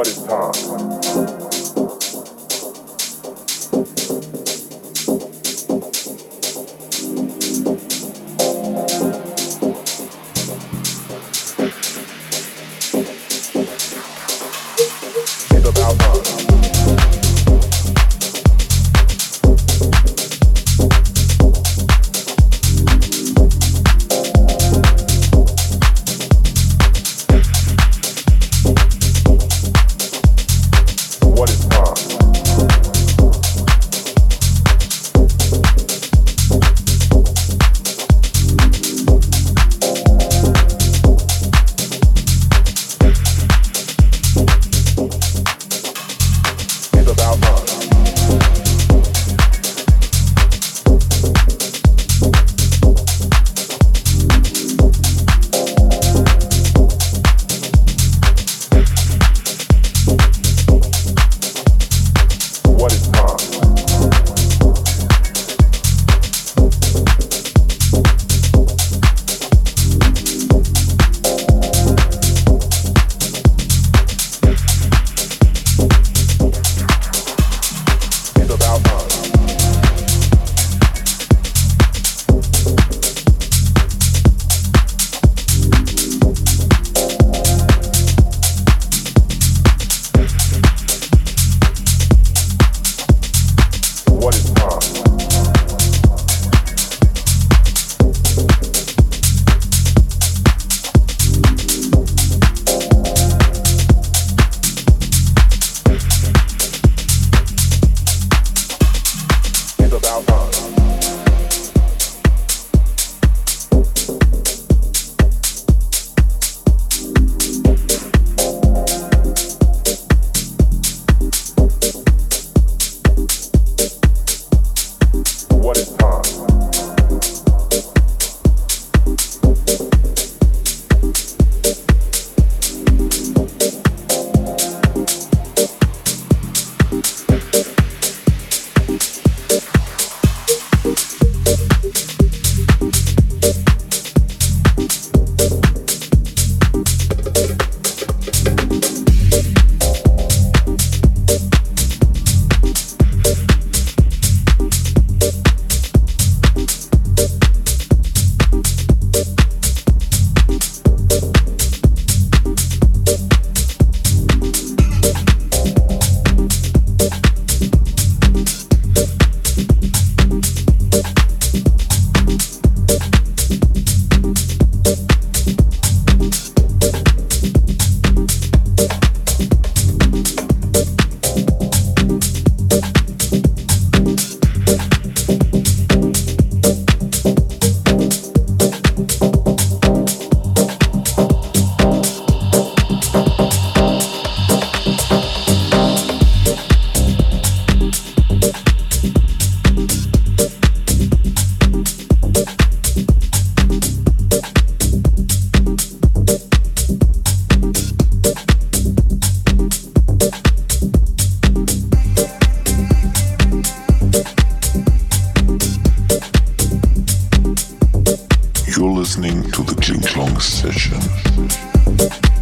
what is time? You're listening to the klingklang Session.